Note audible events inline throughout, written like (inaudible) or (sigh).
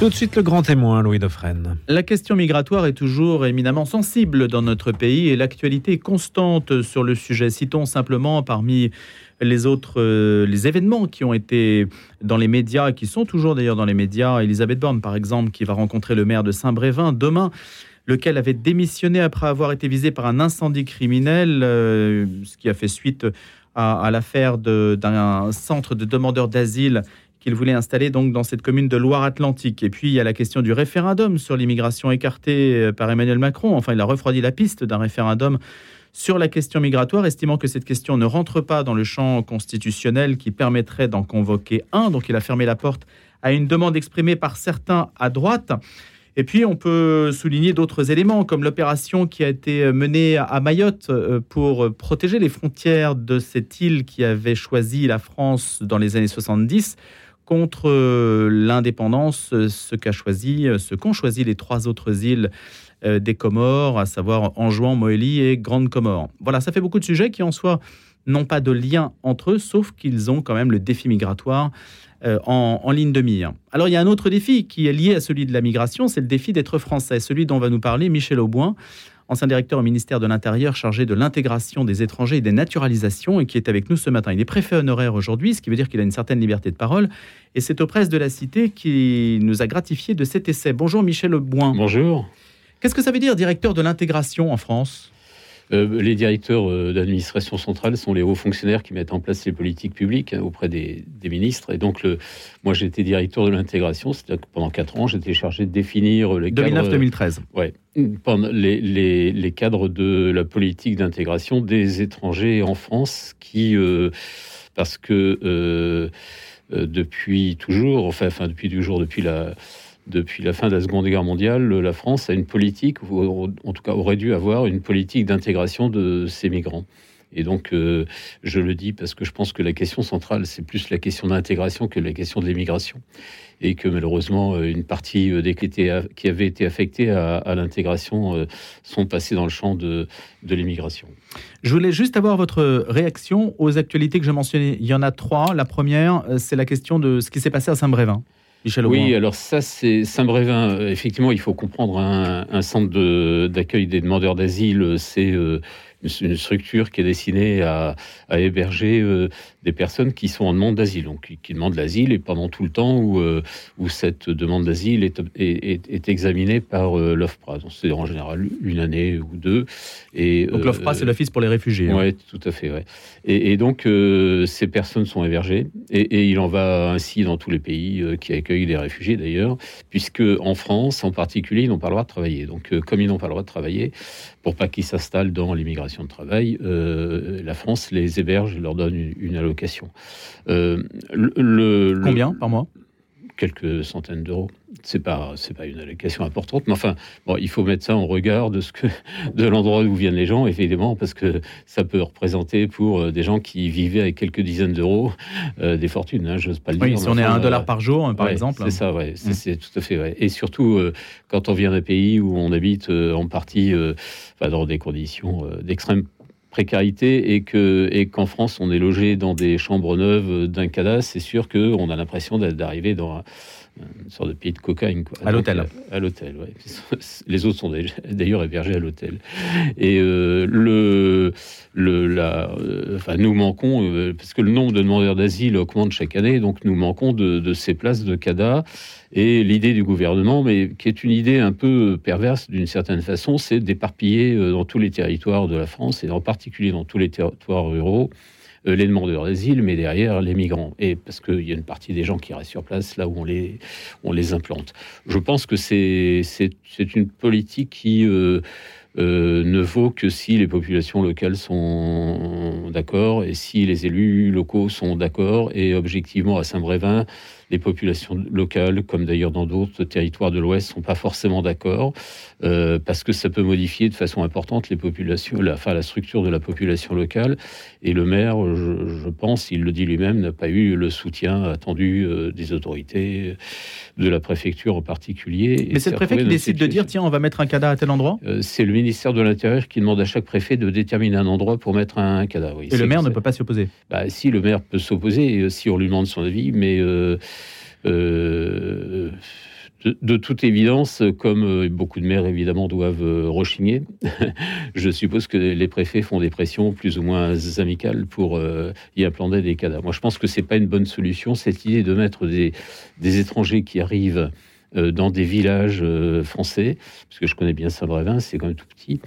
Tout de suite le grand témoin, Louis Dauphren. La question migratoire est toujours éminemment sensible dans notre pays et l'actualité est constante sur le sujet. Citons simplement parmi les autres euh, les événements qui ont été dans les médias, qui sont toujours d'ailleurs dans les médias. Elisabeth Borne, par exemple, qui va rencontrer le maire de Saint-Brévin demain lequel avait démissionné après avoir été visé par un incendie criminel, euh, ce qui a fait suite à, à l'affaire d'un centre de demandeurs d'asile qu'il voulait installer donc dans cette commune de Loire-Atlantique. Et puis il y a la question du référendum sur l'immigration écarté euh, par Emmanuel Macron. Enfin, il a refroidi la piste d'un référendum sur la question migratoire, estimant que cette question ne rentre pas dans le champ constitutionnel qui permettrait d'en convoquer un. Donc il a fermé la porte à une demande exprimée par certains à droite. Et puis, on peut souligner d'autres éléments, comme l'opération qui a été menée à Mayotte euh, pour protéger les frontières de cette île qui avait choisi la France dans les années 70 contre euh, l'indépendance, euh, euh, ce qu'ont choisi les trois autres îles des Comores, à savoir Anjouan, Moélie et Grande Comore. Voilà, ça fait beaucoup de sujets qui en soi n'ont pas de lien entre eux, sauf qu'ils ont quand même le défi migratoire en, en, ligne de mire. Alors il y a un autre défi qui est lié à celui de la migration, c'est le défi d'être français, celui dont va nous parler Michel Auboin, ancien directeur au ministère de l'Intérieur chargé de l'intégration des étrangers et des naturalisations, et qui est avec nous ce matin. Il est préfet honoraire aujourd'hui, ce qui veut dire qu'il a une certaine liberté de parole. Et c'est aux presses de la Cité qui nous a gratifié de cet essai. Bonjour Michel Boin. Bonjour. Qu'est-ce que ça veut dire directeur de l'intégration en France? Euh, les directeurs euh, d'administration centrale sont les hauts fonctionnaires qui mettent en place les politiques publiques hein, auprès des, ministres. Et donc, le, moi, j'étais directeur de l'intégration, c'est-à-dire que pendant quatre ans, j'étais chargé de définir les 2009-2013. Ouais, pendant les, les, les, cadres de la politique d'intégration des étrangers en France, qui, euh, parce que depuis toujours, enfin, enfin depuis toujours, depuis la depuis la fin de la Seconde Guerre mondiale, la France a une politique, ou en tout cas aurait dû avoir une politique d'intégration de ces migrants. Et donc, euh, je le dis parce que je pense que la question centrale, c'est plus la question d'intégration que la question de l'immigration. Et que malheureusement, euh, une partie euh, des qui, avaient été affectés à, l'intégration sont passés dans le champ de, de l'immigration. Je voulais juste avoir votre réaction aux actualités que je mentionnais. Il y en a trois. La première, c'est la question de ce qui s'est passé à Saint-Brévin oui, alors ça, c'est Saint-Brévin. Euh, effectivement, il faut comprendre un, un centre d'accueil des demandeurs d'asile. C'est euh, une structure qui est destinée à, héberger euh, des personnes qui sont en demande d'asile, donc qui, demandent l'asile et pendant tout le temps où, euh, où cette demande d'asile est, est, examinée par euh, l'OFPRA. C'est en général une année ou deux. Et, donc l'OFPRA, c'est l'Office pour les réfugiés. Hein. Oui, tout à fait. Ouais. Et, donc ces personnes sont hébergées et, il en va ainsi dans tous les pays qui accueillent des réfugiés d'ailleurs, puisque en France en particulier, ils n'ont pas le droit de travailler. Donc comme ils n'ont pas le droit de travailler, pour pas qu'ils s'installent dans l'immigration de travail, euh, la France les héberge, leur donne une, allocation. Euh, le, Combien par mois? Quelques centaines d'euros. C'est pas c'est pas une allocation importante, mais enfin bon, il faut mettre ça en regard de ce que (laughs) de l'endroit où viennent les gens, évidemment, parce que ça peut représenter pour euh, des gens qui vivaient avec quelques dizaines d'euros des fortunes. Hein, J'ose pas le dire. Si on est à un dollar par jour, par exemple. C'est ça, ouais. C'est mm. tout à fait vrai. Et surtout quand on vient d'un pays où on habite en partie dans des conditions euh, d'extrême précarité et que et qu'en France on est logé dans des chambres neuves d'un cadastre, c'est sûr qu'on a l'impression d'arriver dans une sorte de pays de cocaïne. Quoi. À l'hôtel. Euh, à, l'hôtel, oui. (laughs) Les autres sont (laughs) d'ailleurs hébergés à l'hôtel. Et euh, le, le, la, enfin, nous manquons, parce que le nombre de demandeurs d'asile augmente chaque année, donc nous manquons de, de ces places de CADA. Et l'idée du gouvernement, mais qui est une idée un peu perverse d'une certaine façon, c'est d'éparpiller euh, dans tous les territoires de la France, et en particulier dans tous les territoires ruraux, euh, les demandeurs d'asile, mais derrière les migrants. Et parce qu'il y a une partie des gens qui restent sur place là où on les, on les implante. Je pense que c'est une politique qui... Euh, ne vaut que si les populations locales sont d'accord et si les élus locaux sont d'accord. Et objectivement, à Saint-Brévin, les populations locales, comme d'ailleurs dans d'autres territoires de l'Ouest, sont pas forcément d'accord euh, parce que ça peut modifier de façon importante les populations, la, enfin la structure de la population locale. Et le maire, je, pense, il le dit lui-même, n'a pas eu le soutien attendu euh, des autorités, de la préfecture en particulier. Mais c'est le préfet qui décide de dire tiens, on va mettre un cadavre à tel endroit? Euh, c'est le ministère de l'Intérieur qui demande à chaque préfet de déterminer un endroit pour mettre un, cadavre. Et le maire ne peut pas s'y opposer? Bah, si le maire peut s'opposer, si on lui demande son avis, mais euh, de, toute évidence, comme euh, beaucoup de maires évidemment doivent euh, rechigner, (laughs) je suppose que les préfets font des pressions plus ou moins amicales pour y implanter des cadavres. Moi, je pense que c'est pas une bonne solution cette idée de mettre des, étrangers qui arrivent dans des villages euh, français, parce que je connais bien Saint-Brévin, c'est quand même tout petit.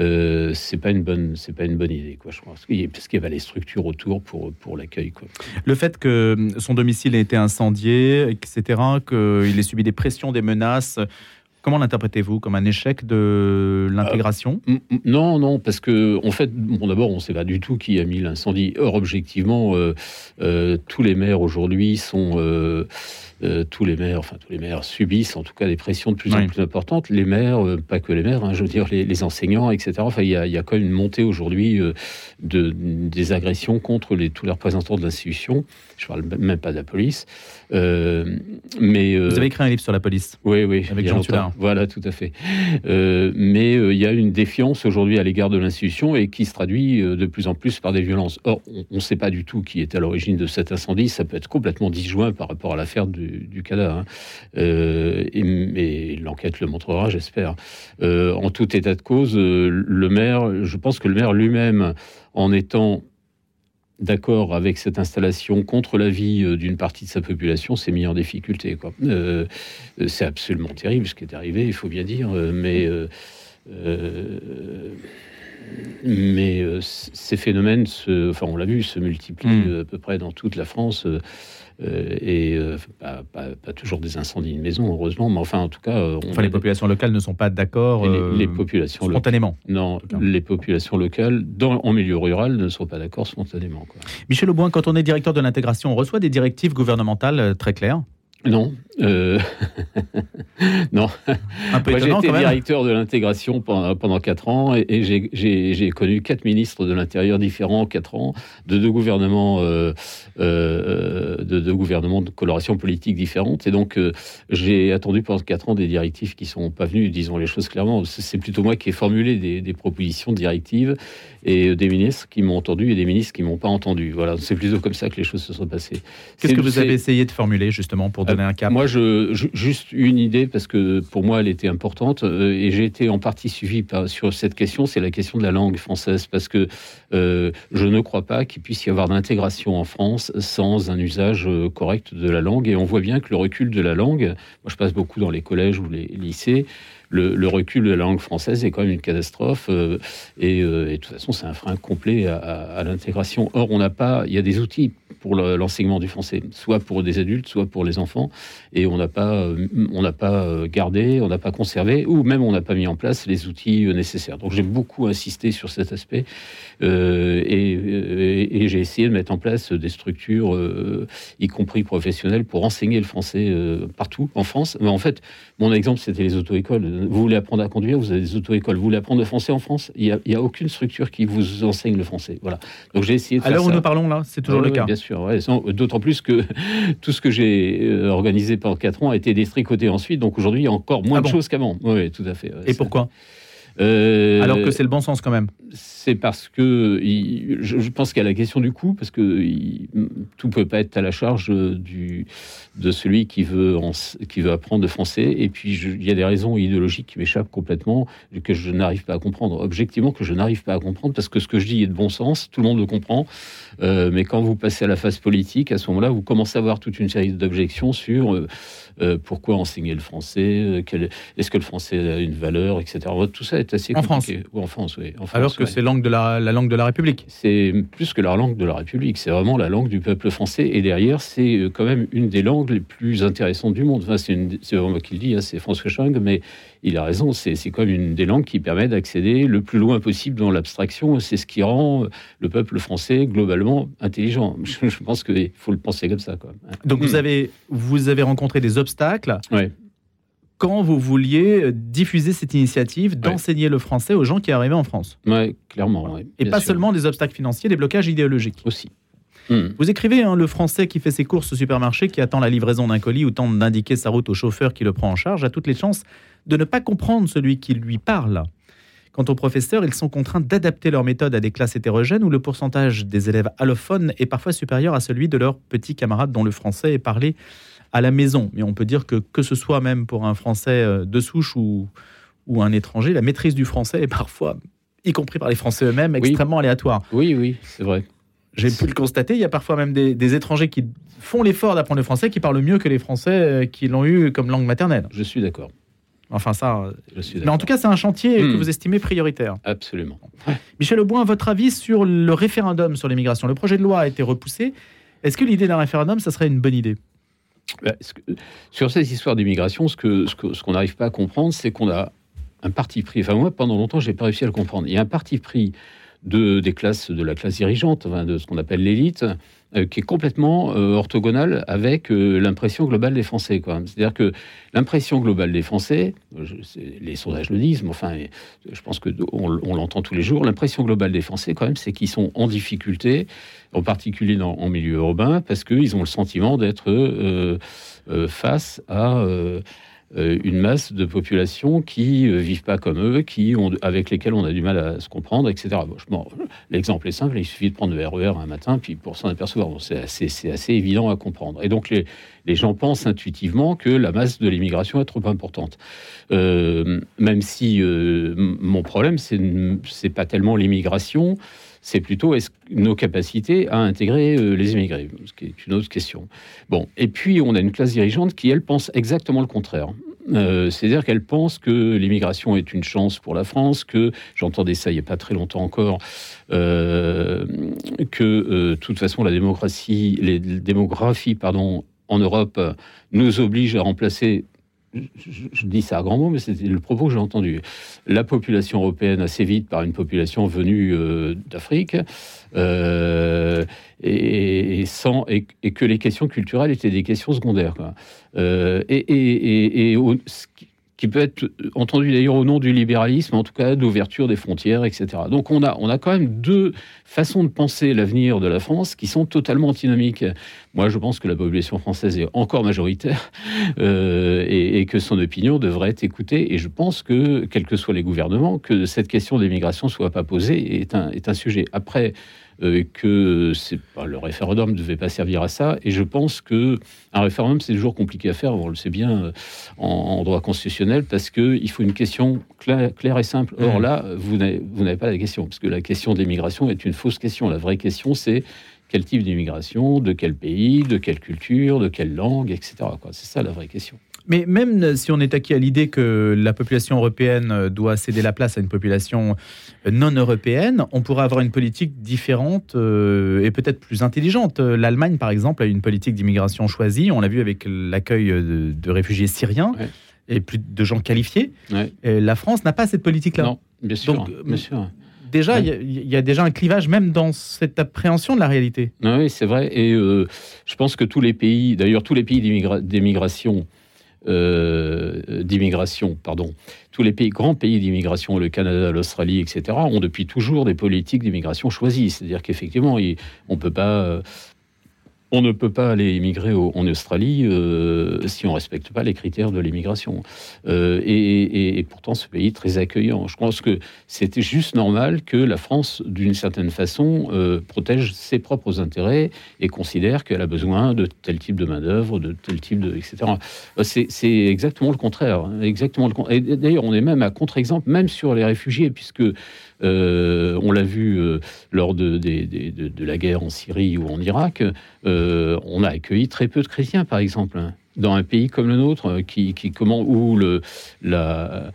Euh, c'est pas une bonne, c'est pas une bonne idée, quoi. Je pense qu'il y avait les structures autour pour pour l'accueil, quoi. Le fait que son domicile ait été incendié, etc., qu'il ait subi des pressions, des menaces. Comment l'interprétez-vous Comme un échec de l'intégration Non, non, parce que en fait, bon, d'abord, on ne sait pas du tout qui a mis l'incendie. Or, objectivement, tous les maires aujourd'hui sont euh, tous les maires, enfin tous les maires subissent en tout cas des pressions de plus en plus importantes. Les maires, euh, pas que les maires, hein, je veux dire les, enseignants, etc. Enfin, il y, a, quand même une montée aujourd'hui euh, de, des agressions contre les, tous les représentants de l'institution. Je parle même pas de la police. mais vous avez écrit un livre sur la police. Oui, oui, avec Jean Voilà, tout à fait. mais il y a une défiance aujourd'hui à l'égard de l'institution et qui se traduit de plus en plus par des violences. Or, on ne sait pas du tout qui est à l'origine de cet incendie. Ça peut être complètement disjoint par rapport à l'affaire du du, cadavre. Hein. Euh, l'enquête le montrera, j'espère. Euh, en tout état de cause, euh, le maire, je pense que le maire lui-même, en étant d'accord avec cette installation contre la vie d'une partie de sa population, s'est mis en difficulté. c'est absolument terrible ce qui est arrivé, il faut bien dire, mais mais ces phénomènes, se, enfin on l'a vu, se multiplient hmm. à peu près dans toute la France. Euh, et euh, pas, toujours des incendies de maison, heureusement, mais enfin, en tout cas. Euh, enfin, les populations locales ne sont pas d'accord les, populations spontanément. non, les populations locales, dans, en milieu rural, ne sont pas d'accord spontanément. Quoi. Michel Auboin, quand on est directeur de l'intégration, on reçoit des directives gouvernementales très claires non. Euh... (laughs) non. Un peu J'ai été directeur de l'intégration pendant, pendant 4 ans et, j'ai connu quatre ministres de l'Intérieur différents en 4 ans, de deux gouvernements, euh, euh, de deux gouvernements de coloration politique différentes. Et donc, j'ai attendu pendant 4 ans des directives qui ne sont pas venues, disons les choses clairement. C'est plutôt moi qui ai formulé des, des propositions de directives et des ministres qui m'ont entendu et des ministres qui m'ont pas entendu. Voilà, c'est plutôt comme ça que les choses se sont passées. Qu'est-ce que vous avez essayé de formuler justement pour Moi, juste une idée parce que pour moi, elle était importante euh, et j'ai été en partie suivi sur cette question. C'est la question de la langue française parce que euh, je ne crois pas qu'il puisse y avoir d'intégration en France sans un usage euh, correct de la langue et on voit bien que le recul de la langue. Moi, je passe beaucoup dans les collèges ou les lycées le, recul de la langue française est quand même une catastrophe euh, euh, et, de toute façon c'est un frein complet à, l'intégration. Or on n'a pas, il y a des outils pour l'enseignement du français, soit pour des adultes, soit pour les enfants, et on n'a pas, euh, on n'a pas gardé, on n'a pas conservé, ou même on n'a pas mis en place les outils nécessaires. Donc j'ai beaucoup insisté sur cet aspect et, j'ai essayé de mettre en place des structures, y compris professionnelles, pour enseigner le français partout en France. Mais en fait, mon exemple c'était les auto-écoles vous voulez apprendre à conduire, vous avez des auto-écoles. Vous voulez apprendre le français en France, il n'y a, aucune structure qui vous enseigne le français. Voilà. Donc j'ai essayé de où nous parlons là, c'est toujours le cas. Bien sûr, d'autant plus que (laughs) tout ce que j'ai euh, organisé pendant 4 ans a été déstricoté ensuite. Donc aujourd'hui, il y a encore moins ah de choses qu'avant. Oui, tout à fait. Et pourquoi? Euh, Alors que c'est le bon sens quand même. C'est parce que je, pense qu'il y a la question du coût, parce que il, tout peut pas être à la charge du, de celui qui veut, qui veut apprendre le français. Et puis il y a des raisons idéologiques qui m'échappent complètement, que je n'arrive pas à comprendre. Objectivement, que je n'arrive pas à comprendre, parce que ce que je dis est de bon sens, tout le monde le comprend. Euh, mais quand vous passez à la phase politique, à ce moment-là, vous commencez à avoir toute une série d'objections sur euh, pourquoi enseigner le français, est-ce que le français a une valeur, etc. Tout ça est assez en France. Ou en France, oui. En France, Alors que c'est langue de la, la, langue de la République. C'est plus que la langue de la République. C'est vraiment la langue du peuple français. Et derrière, c'est quand même une des langues les plus intéressantes du monde. Enfin, c'est vraiment moi qui le dis, hein, c'est François Chang, mais il a raison. C'est comme une des langues qui permet d'accéder le plus loin possible dans l'abstraction. C'est ce qui rend le peuple français globalement intelligent. (laughs) Je, pense qu'il faut le penser comme ça. Quoi. Donc vous, hmm. avez, vous avez rencontré des obstacles quand vous vouliez diffuser cette initiative d'enseigner le français aux gens qui arrivaient en France. Oui, clairement. Et pas seulement des obstacles financiers, des blocages idéologiques. Aussi. Hmm. Vous écrivez hein, le français qui fait ses courses au supermarché, qui attend la livraison d'un colis ou tente d'indiquer sa route au chauffeur qui le prend en charge, a toutes les chances de ne pas comprendre celui qui lui parle. Quant aux professeurs, ils sont contraints d'adapter leur méthode à des classes hétérogènes où le pourcentage des élèves allophones est parfois supérieur à celui de leurs petits camarades dont le français est parlé à la maison. Mais on peut dire que que ce soit même pour un Français de souche ou, ou un étranger, la maîtrise du français est parfois, y compris par les Français eux-mêmes, extrêmement aléatoire. Oui, oui, c'est vrai. J'ai pu le constater, il y a parfois même des, étrangers qui font l'effort d'apprendre le français, qui parlent mieux que les Français euh, qui l'ont eu comme langue maternelle. Je suis d'accord. Enfin ça, je suis mais en tout cas c'est un chantier que hmm. vous estimez prioritaire. Absolument. (laughs) Michel Auboin, votre avis sur le référendum sur l'immigration? Le projet de loi a été repoussé. Est-ce que l'idée d'un référendum, ça serait une bonne idée? Sur cette histoire d'immigration, ce qu'on ce ce qu'on n'arrive pas à comprendre, c'est qu'on a un parti pris. Enfin moi, pendant longtemps, j'ai pas réussi à le comprendre. Il y a un parti pris de, des classes de la classe dirigeante, de ce qu'on appelle l'élite, qui est complètement euh, orthogonale avec euh, l'impression globale des Français. C'est-à-dire que l'impression globale des Français, les sondages le disent, mais enfin, je pense que on, l'entend tous les jours, l'impression globale des Français, quand même, c'est qu'ils sont en difficulté, en particulier dans, en milieu urbain, parce qu'ils ont le sentiment d'être face à euh, une masse de population qui ne euh, vivent pas comme eux, qui ont, avec lesquels on a du mal à se comprendre, etc. L'exemple est simple, il suffit de prendre le RER e un matin, puis pour s'en apercevoir, c'est assez, assez, évident à comprendre. Et donc les, les, gens pensent intuitivement que la masse de l'immigration est trop importante. Euh, même si mon problème, c'est pas tellement l'immigration, c'est plutôt nos capacités à intégrer les immigrés, ce qui est une autre question. Bon, et puis on a une classe dirigeante qui, elle, pense exactement le contraire. Euh, c'est-à-dire qu'elle pense que l'immigration est une chance pour la France, que j'entendais ça il n'y a pas très longtemps encore, euh, que euh, de toute façon la démocratie, les démographies pardon, en Europe nous obligent à remplacer je, dis ça à grand mot, mais c'était le propos que j'ai entendu. La population européenne assez vite par une population venue euh, d'Afrique, euh, et, et, que les questions culturelles étaient des questions secondaires. Euh, et, et, qui peut être entendu d'ailleurs au nom du libéralisme, en tout cas d'ouverture des frontières, etc. Donc on a, on a quand même deux façons de penser l'avenir de la France qui sont totalement antinomiques. Moi, je pense que la population française est encore majoritaire euh, et, que son opinion devrait être écoutée. Et je pense que, quels que soient les gouvernements, que cette question des migrations soit pas posée est un, est un sujet. Après, euh, que c'est pas, le référendum ne devait pas servir à ça. Et je pense que un référendum, c'est toujours compliqué à faire, on le sait bien euh, en, droit constitutionnel, parce qu'il faut une question claire, et simple. Or mmh. là, vous n'avez pas la question, parce que la question de l'immigration est une fausse question. La vraie question, c'est quel type d'immigration, de quel pays, de quelle culture, de quelle langue, etc. C'est ça la vraie question. Mais même si on est acquis à l'idée que la population européenne doit céder la place à une population non européenne, on pourrait avoir une politique différente euh, et peut-être plus intelligente. L'Allemagne, par exemple, a une politique d'immigration choisie. On l'a vu avec l'accueil de, réfugiés syriens. Et plus de gens qualifiés. la France n'a pas cette politique-là. Non, bien sûr. bien sûr déjà, il y, a déjà un clivage même dans cette appréhension de la réalité. Oui, c'est vrai. Et euh, je pense que tous les pays, d'ailleurs tous les pays d'immigration, euh, d'immigration, pardon, tous les pays, grands pays d'immigration, le Canada, l'Australie, etc., ont depuis toujours des politiques d'immigration choisies. C'est-à-dire qu'effectivement, on ne peut pas euh, on ne peut pas aller immigrer en Australie euh, si on ne respecte pas les critères de l'immigration. Euh, et, pourtant, ce pays est très accueillant. Je pense que c'était juste normal que la France, d'une certaine façon, euh, protège ses propres intérêts et considère qu'elle a besoin de tel type de main-d'œuvre, de tel type de. etc. C'est exactement le contraire. Hein, exactement le, et d'ailleurs, on est même à contre-exemple, même sur les réfugiés, puisque euh, on l'a vu euh, lors de, la guerre en Syrie ou en Irak. Euh, on a accueilli très peu de chrétiens, par exemple, hein. dans un pays comme le nôtre, qui, comment, où le, la,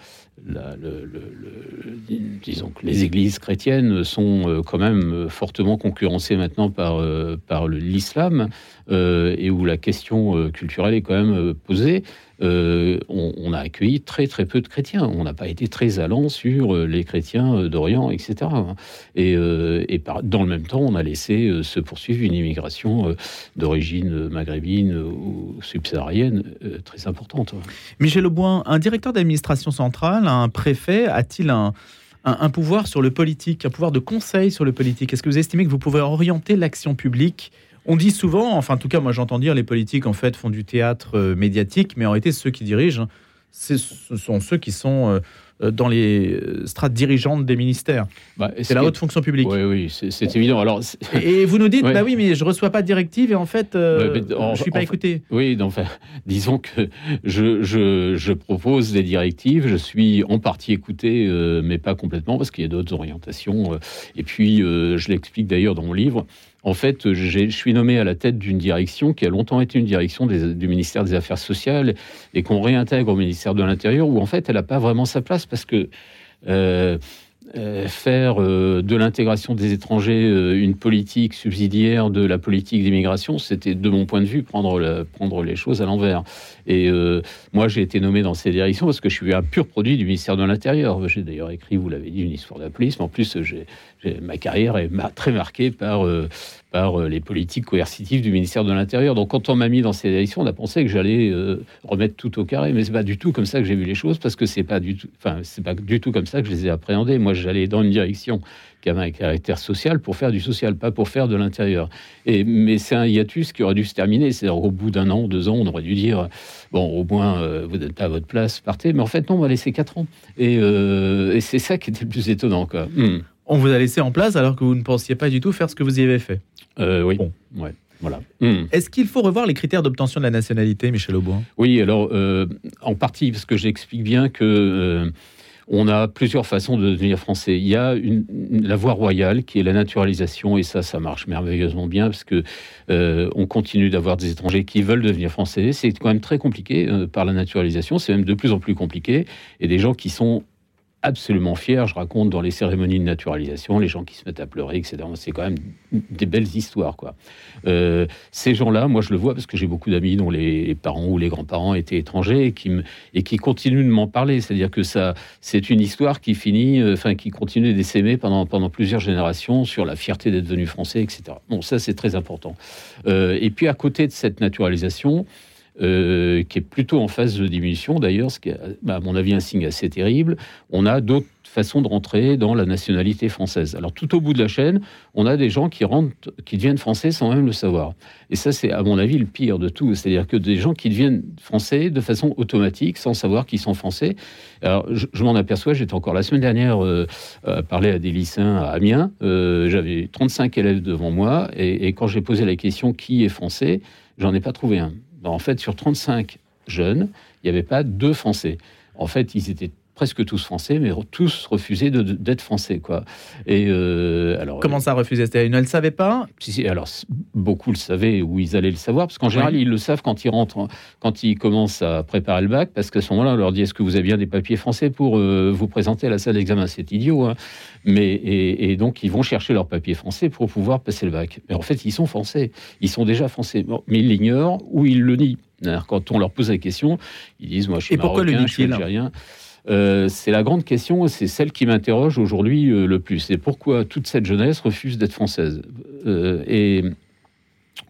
disons que les églises chrétiennes sont quand même fortement concurrencées maintenant par, par l'islam et où la question culturelle est quand même posée. Euh, on, a accueilli très très peu de chrétiens. On n'a pas été très allant sur euh, les chrétiens euh, d'Orient, etc. Et, dans le même temps, on a laissé se poursuivre une immigration d'origine maghrébine ou subsaharienne très importante. Michel Auboin, un directeur d'administration centrale, un préfet, a-t-il un, un, pouvoir sur le politique, un pouvoir de conseil sur le politique? Est-ce que vous estimez que vous pouvez orienter l'action publique? On dit souvent, enfin en tout cas moi j'entends dire, les politiques en fait font du théâtre euh, médiatique, mais en réalité ceux qui dirigent, ce sont ceux qui sont euh, dans les strates dirigeantes des ministères. Bah, c'est la haute fonction publique. Oui, oui, c'est évident. Alors, et vous nous dites, (laughs) bah oui, mais je reçois pas de directive et en fait, je ne suis pas écouté. Oui, enfin, (laughs) disons que je, je, je, propose des directives, je suis en partie écouté, mais pas complètement, parce qu'il y a d'autres orientations. et puis, je l'explique d'ailleurs dans mon livre, en fait, je suis nommé à la tête d'une direction qui a longtemps été une direction du ministère des Affaires sociales et qu'on réintègre au ministère de l'Intérieur, où en fait, elle n'a pas vraiment sa place parce que euh, faire euh, de l'intégration des étrangers une politique subsidiaire de la politique d'immigration, c'était de mon point de vue prendre, prendre les choses à l'envers. Et moi, j'ai été nommé dans ces directions parce que je suis un pur produit du ministère de l'Intérieur. J'ai d'ailleurs écrit, vous l'avez dit, une histoire d'applisme. En plus, ma carrière est très marquée par, euh, par euh, les politiques coercitives du ministère de l'Intérieur. Donc, quand on m'a mis dans ces élections, on a pensé que j'allais euh, remettre tout au carré, mais c'est pas du tout comme ça que j'ai vu les choses, parce que c'est pas du tout, enfin, c'est pas du tout comme ça que je les ai appréhendées. Moi, j'allais dans une direction qui avait un caractère social pour faire du social, pas pour faire de l'intérieur. Et mais c'est un hiatus qui aurait dû se terminer. C'est au bout d'un an, deux ans, on aurait dû dire bon, au moins vous n'êtes pas à votre place, partez. Mais en fait, non, on va laisser quatre ans. Et, c'est ça qui était le plus étonnant, quoi. Hmm on vous a laissé en place alors que vous ne pensiez pas du tout faire ce que vous y avez fait. Euh, oui. Bon. Ouais. Voilà. Hmm. Est-ce qu'il faut revoir les critères d'obtention de la nationalité, Michel Aubois Oui, alors euh, en partie, parce que j'explique bien que euh, on a plusieurs façons de devenir français. Il y a une, la voie royale qui est la naturalisation, et ça, ça marche merveilleusement bien parce que on continue d'avoir des étrangers qui veulent devenir français. C'est quand même très compliqué par la naturalisation, c'est même de plus en plus compliqué, et des gens qui sont absolument fier. Je raconte dans les cérémonies de naturalisation, les gens qui se mettent à pleurer, etc. C'est quand même des belles histoires, quoi. Euh, ces gens-là, moi, je le vois parce que j'ai beaucoup d'amis dont les parents ou les grands-parents étaient étrangers et qui, et qui continuent de m'en parler. C'est-à-dire que ça, c'est une histoire qui finit, euh, enfin, qui continue d'essaimer pendant, pendant plusieurs générations sur la fierté d'être venu français, etc. Bon, ça, c'est très important. Euh, et puis, à côté de cette naturalisation, euh, qui est plutôt en phase de diminution d'ailleurs, ce qui est bah, à mon avis un signe assez terrible. On a d'autres façons de rentrer dans la nationalité française. Alors tout au bout de la chaîne, on a des gens qui rentrent, qui deviennent français sans même le savoir. Et ça, c'est à mon avis le pire de tout. C'est-à-dire que des gens qui deviennent français de façon automatique, sans savoir qu'ils sont français. Alors je, m'en aperçois. J'étais encore la semaine dernière euh, à parler à des lycéens à Amiens. Euh, j'avais 35 élèves devant moi, et, et quand j'ai posé la question qui est français, j'en ai pas trouvé un. En fait, sur 35 jeunes, il n'y avait pas deux Français. En fait, ils étaient presque tous français, mais tous refusaient d'être français, quoi. Et euh, alors, comment ça refuser Ils ne le savaient pas? Si, Alors beaucoup le savaient ou ils allaient le savoir, parce qu'en général ils le savent quand ils rentrent, quand ils commencent à préparer le bac, parce qu'à ce moment-là on leur dit est-ce que vous avez bien des papiers français pour euh, vous présenter à la salle d'examen? C'est idiot, hein mais et, donc ils vont chercher leurs papiers français pour pouvoir passer le bac. Mais en fait ils sont français, ils sont déjà français, mais ils l'ignorent ou ils le nient. Quand on leur pose la question, ils disent moi je suis et pourquoi le je suis algérien. Euh, c'est la grande question, c'est celle qui m'interroge aujourd'hui euh, le plus. C'est pourquoi toute cette jeunesse refuse d'être française. Euh, et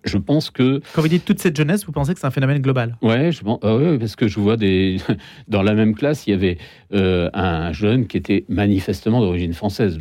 je pense que. Quand vous dites toute cette jeunesse, vous pensez que c'est un phénomène global? Ouais, je ah parce que je vois des. (laughs) Dans la même classe, il y avait un jeune qui était manifestement d'origine française,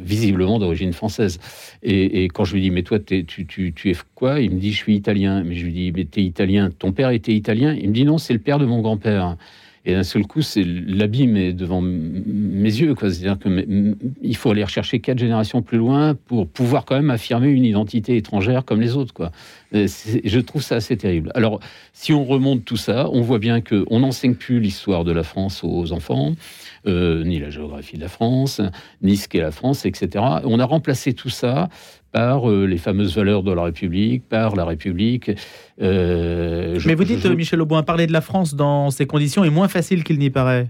visiblement d'origine française. Et, quand je lui dis, mais toi, tu, tu, tu, es quoi? Il me dit, je suis italien. Mais je lui dis, mais t'es italien, ton père était italien? Il me dit, non, c'est le père de mon grand-père. Et d'un seul coup, c'est l'abîme est devant mes yeux. C'est-à-dire qu'il faut aller rechercher quatre générations plus loin pour pouvoir quand même affirmer une identité étrangère comme les autres. Quoi. Je trouve ça assez terrible. Alors, si on remonte tout ça, on voit bien qu'on n'enseigne plus l'histoire de la France aux enfants, euh, ni la géographie de la France, ni ce qu'est la France, etc. On a remplacé tout ça par euh, les fameuses valeurs de la République, par la République. Euh, mais vous dites, Michel Auboin, parler de la France dans ces conditions est moins facile qu'il n'y paraît.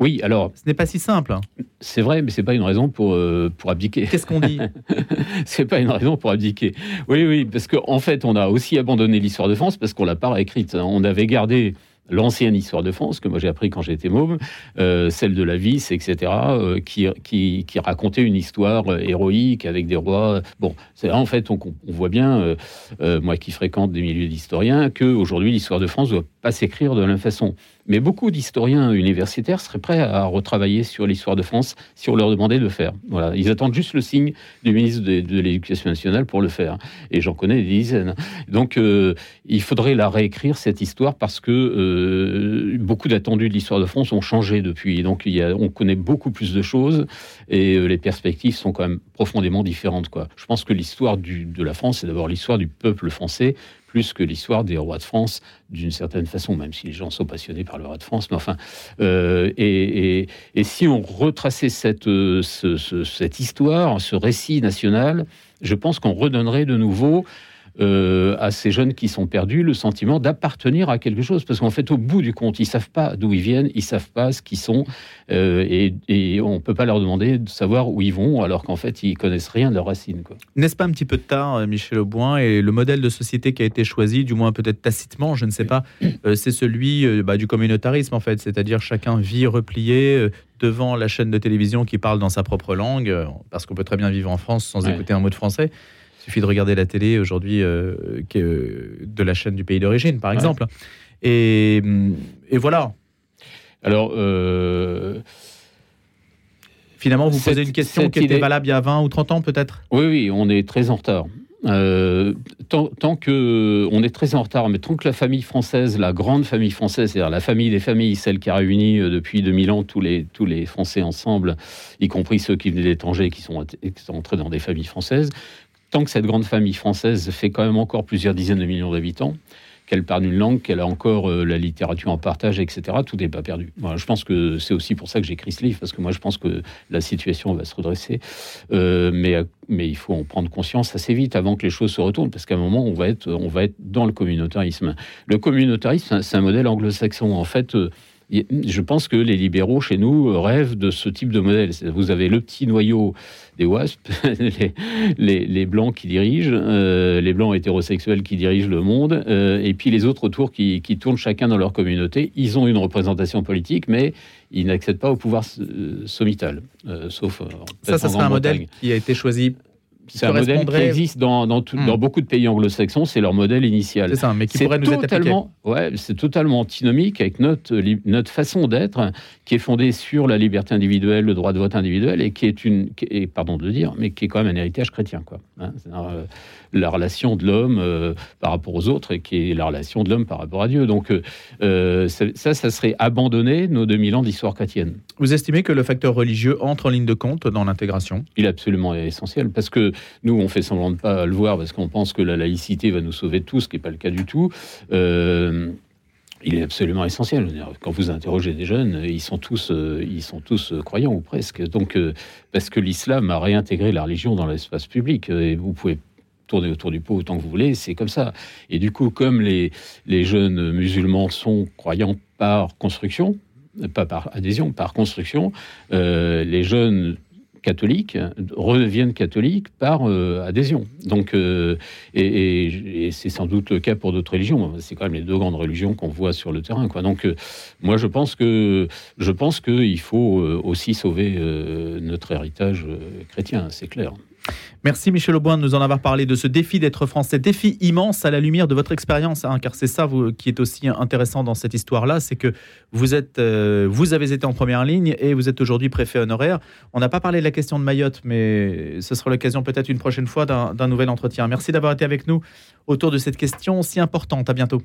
Oui, alors. Ce n'est pas si simple. C'est vrai, mais c'est pas une raison pour, euh, pour abdiquer. Qu'est-ce qu'on dit (laughs) C'est pas une raison pour abdiquer. Oui, oui, parce qu'en en fait, on a aussi abandonné l'histoire de France parce qu'on l'a pas écrite. On avait gardé l'ancienne histoire de France, que moi j'ai appris quand j'étais môme, euh, celle de la Vis, etc., euh, qui, qui, qui, racontait une histoire euh, héroïque avec des rois. Bon, en fait, on, on voit bien, moi qui fréquente des milieux d'historiens, qu'aujourd'hui l'histoire de France ne doit pas s'écrire de la même façon. Mais beaucoup d'historiens universitaires seraient prêts à retravailler sur l'histoire de France si on leur demandait de le faire. Voilà, ils attendent juste le signe du ministre de, l'Éducation nationale pour le faire. Et j'en connais des dizaines. Donc, euh, il faudrait la réécrire cette histoire parce que euh, beaucoup d'attendus de l'histoire de France ont changé depuis. Donc, on connaît beaucoup plus de choses et euh, les perspectives sont quand même profondément différentes. Je pense que l'histoire de la France, c'est d'abord l'histoire du peuple français plus que l'histoire des rois de France, d'une certaine façon, même si les gens sont passionnés par le roi de France. Mais enfin, euh, et, si on retraçait cette, euh, cette histoire, ce récit national, je pense qu'on redonnerait de nouveau euh, à ces jeunes qui sont perdus le sentiment d'appartenir à quelque chose. Parce qu'en fait, au bout du compte, ils savent pas d'où ils viennent, ils savent pas ce qu'ils sont, euh, et, on ne peut pas leur demander de savoir où ils vont, alors qu'en fait, ils connaissent rien de leurs racines. N'est-ce pas un petit peu tard, euh, Michel Auboin, et le modèle de société qui a été choisi, du moins peut-être tacitement, je ne sais pas, c'est celui bah, du communautarisme, en fait, c'est-à-dire chacun vit replié devant la chaîne de télévision qui parle dans sa propre langue, parce qu'on peut très bien vivre en France sans écouter un mot de français. Il suffit de regarder la télé aujourd'hui euh, euh, de la chaîne du pays d'origine, par exemple. Et, et, voilà. Alors, euh, finalement, vous posez une question qui était valable il y a 20 ou 30 ans, peut-être? Oui, oui, on est très en retard. tant, tant, que on est très en retard, mais tant que la famille française, la grande famille française, c'est-à-dire la famille des familles, celle qui a réuni depuis 2000 ans tous les, tous les Français ensemble, y compris ceux qui venaient qui sont, qui sont entrés dans des familles françaises, que cette grande famille française fait quand même encore plusieurs dizaines de millions d'habitants, qu'elle parle une langue, qu'elle a encore euh, la littérature en partage, etc., tout n'est pas perdu. je pense que c'est aussi pour ça que j'écris ce livre, parce que moi je pense que la situation va se redresser, euh, mais, il faut en prendre conscience assez vite avant que les choses se retournent, parce qu'à un moment, on va être, on va être dans le communautarisme. Le communautarisme, c'est un modèle anglo-saxon. En fait, euh, je pense que les libéraux chez nous rêvent de ce type de modèle. Vous avez le petit noyau des WASP, (laughs) les, blancs qui dirigent, euh, les blancs hétérosexuels qui dirigent le monde, euh, et puis les autres autour qui, tournent chacun dans leur communauté. Ils ont une représentation politique, mais ils n'accèdent pas au pouvoir euh, sommital, sauf ça, ça serait un modèle qui a été choisi c'est un modèle qui existe dans, dans, hmm. dans beaucoup de pays anglo-saxons, c'est leur modèle initial. C'est ça, mais qui pourrait nous totalement, ouais, C'est totalement antinomique avec notre, notre façon d'être, qui est fondée sur la liberté individuelle, le droit de vote individuel, et qui est une, et, pardon de le dire, mais qui est quand même un héritage chrétien. Quoi. Hein. Euh, la relation de l'homme euh, par rapport aux autres, et qui est la relation de l'homme par rapport à Dieu. Donc euh, ça, ça serait abandonner nos 2000 ans d'histoire chrétienne. Vous estimez que le facteur religieux entre en ligne de compte dans l'intégration? Il est absolument essentiel, parce que nous, on fait semblant de ne pas le voir, parce qu'on pense que la laïcité va nous sauver de tout, ce qui n'est pas le cas du tout. Euh, il est absolument essentiel. Quand vous interrogez des jeunes, ils sont tous, euh, ils sont tous euh, croyants ou presque. Donc, parce que l'islam a réintégré la religion dans l'espace public, et vous pouvez tourner autour du pot autant que vous voulez, c'est comme ça. Et du coup, comme les jeunes musulmans sont croyants par construction, pas par adhésion, par construction, les jeunes catholiques redeviennent catholiques par euh, adhésion. Donc, euh, et, c'est sans doute le cas pour d'autres religions. C'est quand même les deux grandes religions qu'on voit sur le terrain. Donc, euh, moi, je pense que je pense qu'il faut aussi sauver notre héritage chrétien. C'est clair. Merci Michel Auboin de nous en avoir parlé de ce défi d'être français, défi immense à la lumière de votre expérience, hein, car c'est ça qui est aussi intéressant dans cette histoire-là, c'est que vous euh, vous avez été en première ligne et vous êtes aujourd'hui préfet honoraire. On n'a pas parlé de la question de Mayotte, mais ce sera l'occasion peut-être une prochaine fois d'un nouvel entretien. Merci d'avoir été avec nous autour de cette question si importante. À bientôt.